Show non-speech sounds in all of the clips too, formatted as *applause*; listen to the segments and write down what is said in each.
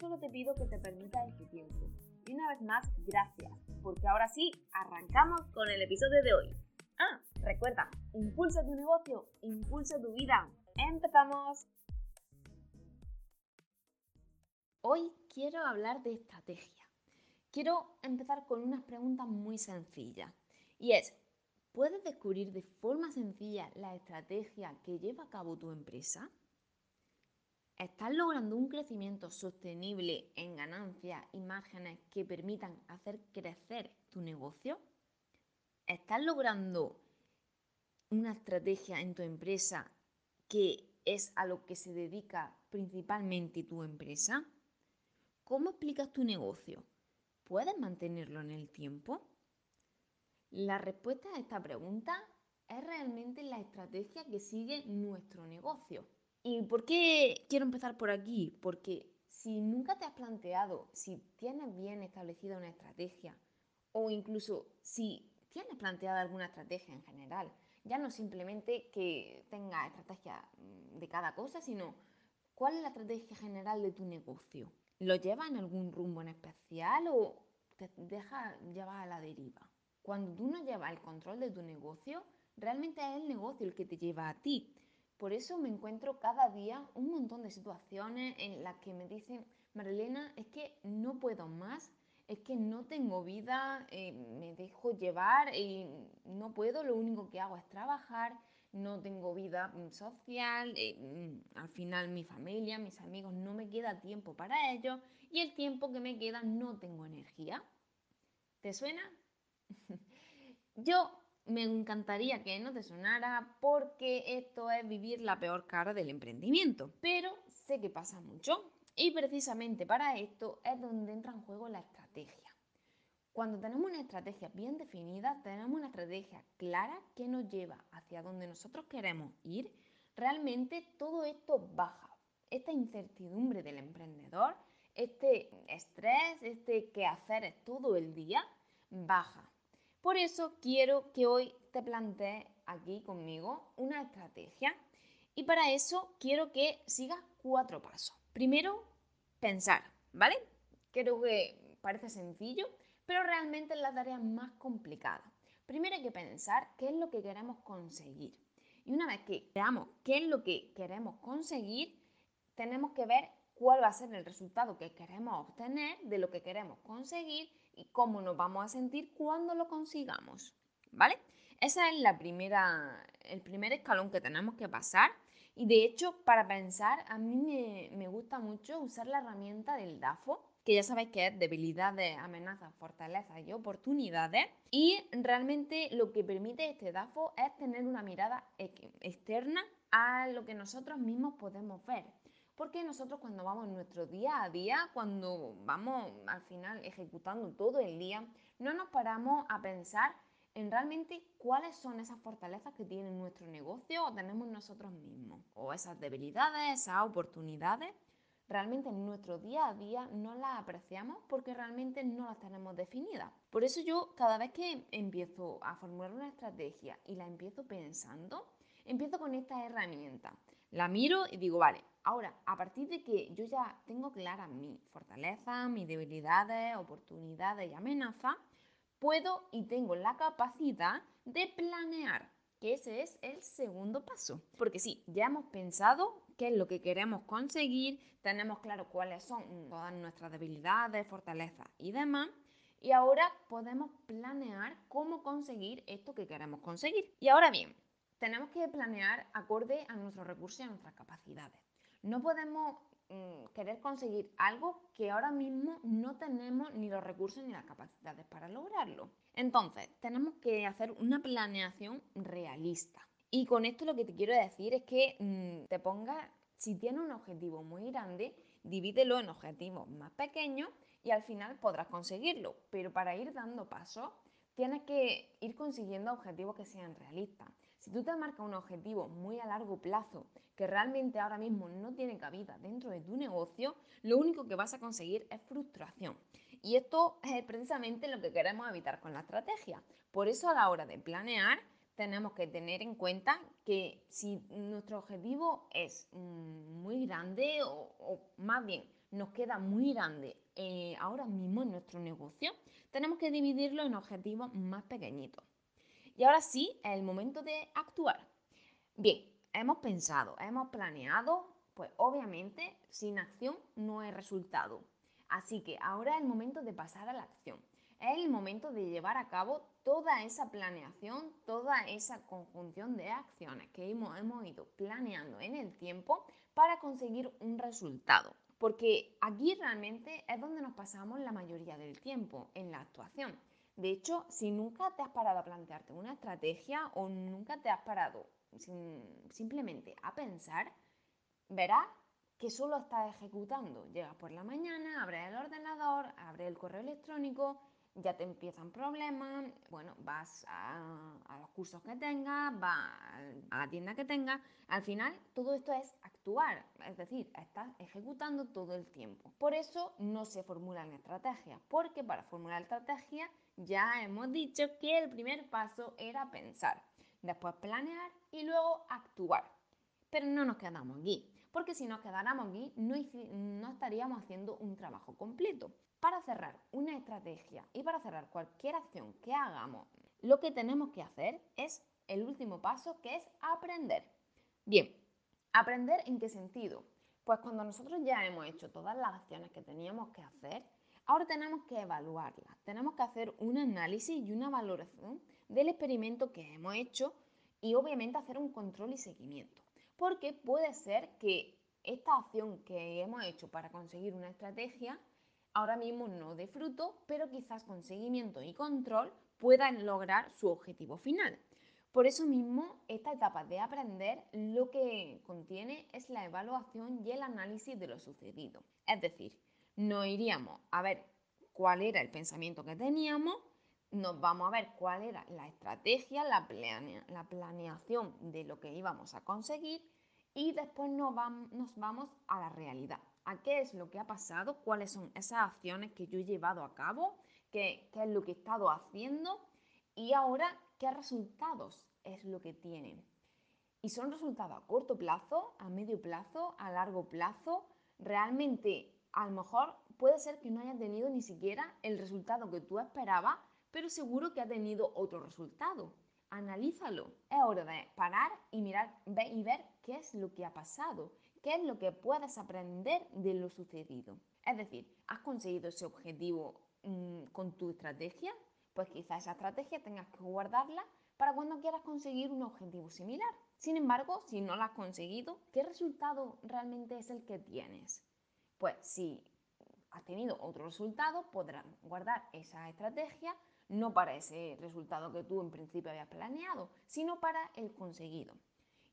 solo te pido que te permitas este tiempo. Y una vez más, gracias, porque ahora sí, arrancamos con el episodio de hoy. Ah, recuerda, impulsa tu negocio, impulsa tu vida. ¡Empezamos! Hoy quiero hablar de estrategia. Quiero empezar con unas preguntas muy sencillas. Y es, ¿puedes descubrir de forma sencilla la estrategia que lleva a cabo tu empresa? ¿Estás logrando un crecimiento sostenible en ganancias y márgenes que permitan hacer crecer tu negocio? ¿Estás logrando una estrategia en tu empresa que es a lo que se dedica principalmente tu empresa? ¿Cómo explicas tu negocio? ¿Puedes mantenerlo en el tiempo? La respuesta a esta pregunta es realmente la estrategia que sigue nuestro negocio. ¿Y por qué quiero empezar por aquí? Porque si nunca te has planteado si tienes bien establecida una estrategia o incluso si tienes planteada alguna estrategia en general, ya no simplemente que tenga estrategia mm, de cada cosa, sino cuál es la estrategia general de tu negocio. ¿Lo lleva en algún rumbo en especial o te deja llevar a la deriva? Cuando tú no llevas el control de tu negocio, realmente es el negocio el que te lleva a ti. Por eso me encuentro cada día un montón de situaciones en las que me dicen, Marilena, es que no puedo más, es que no tengo vida, eh, me dejo llevar y no puedo, lo único que hago es trabajar, no tengo vida mm, social, eh, mm, al final mi familia, mis amigos, no me queda tiempo para ello y el tiempo que me queda no tengo energía. ¿Te suena? *laughs* Yo me encantaría que no te sonara porque esto es vivir la peor cara del emprendimiento. Pero sé que pasa mucho y precisamente para esto es donde entra en juego la estrategia. Cuando tenemos una estrategia bien definida, tenemos una estrategia clara que nos lleva hacia donde nosotros queremos ir, realmente todo esto baja. Esta incertidumbre del emprendedor, este estrés, este quehacer todo el día, baja. Por eso quiero que hoy te plantees aquí conmigo una estrategia y para eso quiero que sigas cuatro pasos. Primero, pensar, ¿vale? Creo que parece sencillo, pero realmente es la tarea más complicada. Primero hay que pensar qué es lo que queremos conseguir. Y una vez que veamos qué es lo que queremos conseguir, tenemos que ver cuál va a ser el resultado que queremos obtener de lo que queremos conseguir y cómo nos vamos a sentir cuando lo consigamos. ¿Vale? Ese es la primera, el primer escalón que tenemos que pasar. Y de hecho, para pensar, a mí me, me gusta mucho usar la herramienta del DAFO, que ya sabéis que es debilidades, amenazas, fortalezas y oportunidades. Y realmente lo que permite este DAFO es tener una mirada externa a lo que nosotros mismos podemos ver. Porque nosotros cuando vamos en nuestro día a día, cuando vamos al final ejecutando todo el día, no nos paramos a pensar en realmente cuáles son esas fortalezas que tiene nuestro negocio o tenemos nosotros mismos, o esas debilidades, esas oportunidades. Realmente en nuestro día a día no las apreciamos porque realmente no las tenemos definidas. Por eso yo cada vez que empiezo a formular una estrategia y la empiezo pensando, empiezo con esta herramienta. La miro y digo, vale, Ahora, a partir de que yo ya tengo clara mi fortaleza, mis debilidades, oportunidades y amenazas, puedo y tengo la capacidad de planear, que ese es el segundo paso. Porque sí, ya hemos pensado qué es lo que queremos conseguir, tenemos claro cuáles son todas nuestras debilidades, fortalezas y demás. Y ahora podemos planear cómo conseguir esto que queremos conseguir. Y ahora bien, tenemos que planear acorde a nuestros recursos y a nuestras capacidades. No podemos mm, querer conseguir algo que ahora mismo no tenemos ni los recursos ni las capacidades para lograrlo. Entonces, tenemos que hacer una planeación realista. Y con esto lo que te quiero decir es que mm, te pongas, si tienes un objetivo muy grande, divídelo en objetivos más pequeños y al final podrás conseguirlo. Pero para ir dando pasos, tienes que ir consiguiendo objetivos que sean realistas. Si tú te marcas un objetivo muy a largo plazo que realmente ahora mismo no tiene cabida dentro de tu negocio, lo único que vas a conseguir es frustración. Y esto es precisamente lo que queremos evitar con la estrategia. Por eso a la hora de planear tenemos que tener en cuenta que si nuestro objetivo es mm, muy grande o, más bien nos queda muy grande eh, ahora mismo en nuestro negocio, tenemos que dividirlo en objetivos más pequeñitos. Y ahora sí, es el momento de actuar. Bien, hemos pensado, hemos planeado, pues obviamente sin acción no hay resultado. Así que ahora es el momento de pasar a la acción. Es el momento de llevar a cabo toda esa planeación, toda esa conjunción de acciones que hemos, hemos ido planeando en el tiempo para conseguir un resultado. Porque aquí realmente es donde nos pasamos la mayoría del tiempo, en la actuación. De hecho, si nunca te has parado a plantearte una estrategia o nunca te has parado simplemente a pensar, verás que solo estás ejecutando. Llegas por la mañana, abres el ordenador, abres el correo electrónico, ya te empiezan problemas, bueno, vas a, los cursos que tengas, vas a la tienda que tengas, al final todo esto es actuar, es decir, estás ejecutando todo el tiempo. Por eso no se formulan estrategias, porque para formular estrategias ya hemos dicho que el primer paso era pensar, después planear y luego actuar. Pero no nos quedamos aquí, porque si nos quedáramos aquí no, no estaríamos haciendo un trabajo completo. Para cerrar una estrategia y para cerrar cualquier acción que hagamos, lo que tenemos que hacer es el último paso, que es aprender. Bien, ¿aprender en qué sentido? Pues cuando nosotros ya hemos hecho todas las acciones que teníamos que hacer, ahora tenemos que evaluarlas. Tenemos que hacer un análisis y una valoración del experimento que hemos hecho y obviamente hacer un control y seguimiento. Porque puede ser que esta acción que hemos hecho para conseguir una estrategia ahora mismo no de fruto, pero quizás con seguimiento y control puedan lograr su objetivo final. Por eso mismo, esta etapa de aprender lo que contiene es la evaluación y el análisis de lo sucedido. Es decir, no iríamos a ver cuál era el pensamiento que teníamos, nos vamos a ver cuál era la estrategia, la, la planeación de lo que íbamos a conseguir y después nos vamos a la realidad a qué es lo que ha pasado, cuáles son esas acciones que yo he llevado a cabo, qué, es lo que he estado haciendo y ahora qué resultados es lo que tienen. Y son resultados a corto plazo, a medio plazo, a largo plazo. Realmente, a lo mejor puede ser que no haya tenido ni siquiera el resultado que tú esperabas, pero seguro que ha tenido otro resultado. Analízalo. Es hora de parar y mirar y ver qué es lo que ha pasado, qué es lo que puedes aprender de lo sucedido. Es decir, ¿has conseguido ese objetivo mm, con tu estrategia? Pues quizá esa estrategia tengas que guardarla para cuando quieras conseguir un objetivo similar. Sin embargo, si no la has conseguido, ¿qué resultado realmente es el que tienes? Pues si has tenido otro resultado, podrás guardar esa estrategia no para ese resultado que tú en principio habías planeado, sino para el conseguido.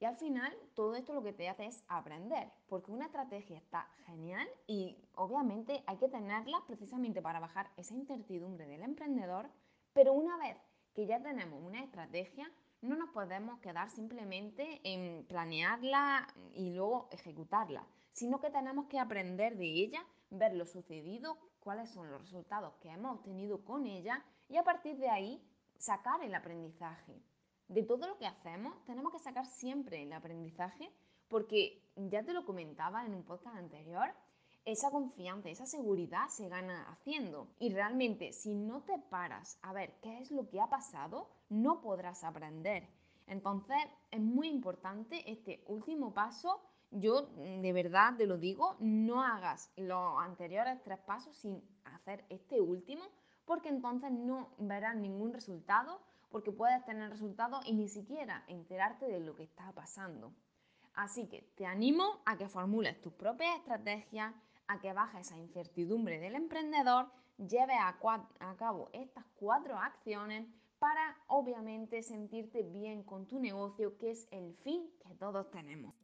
Y al final todo esto lo que te hace es aprender, porque una estrategia está genial y obviamente hay que tenerla precisamente para bajar esa incertidumbre del emprendedor, pero una vez que ya tenemos una estrategia, no nos podemos quedar simplemente en planearla y luego ejecutarla, sino que tenemos que aprender de ella, ver lo sucedido, cuáles son los resultados que hemos obtenido con ella y a partir de ahí sacar el aprendizaje de todo lo que hacemos tenemos que sacar siempre el aprendizaje porque ya te lo comentaba en un podcast anterior, esa confianza, esa seguridad se gana haciendo. Y realmente si no te paras a ver qué es lo que ha pasado, no podrás aprender. Entonces es muy importante este último paso. Yo de verdad te lo digo, no hagas los anteriores tres pasos sin hacer este último, porque entonces no verás ningún resultado porque puedes tener resultados y ni siquiera enterarte de lo que está pasando. Así que te animo a que formules tus propias estrategias, a que bajes esa incertidumbre del emprendedor, lleves a, a cabo estas cuatro acciones para obviamente sentirte bien con tu negocio, que es el fin que todos tenemos.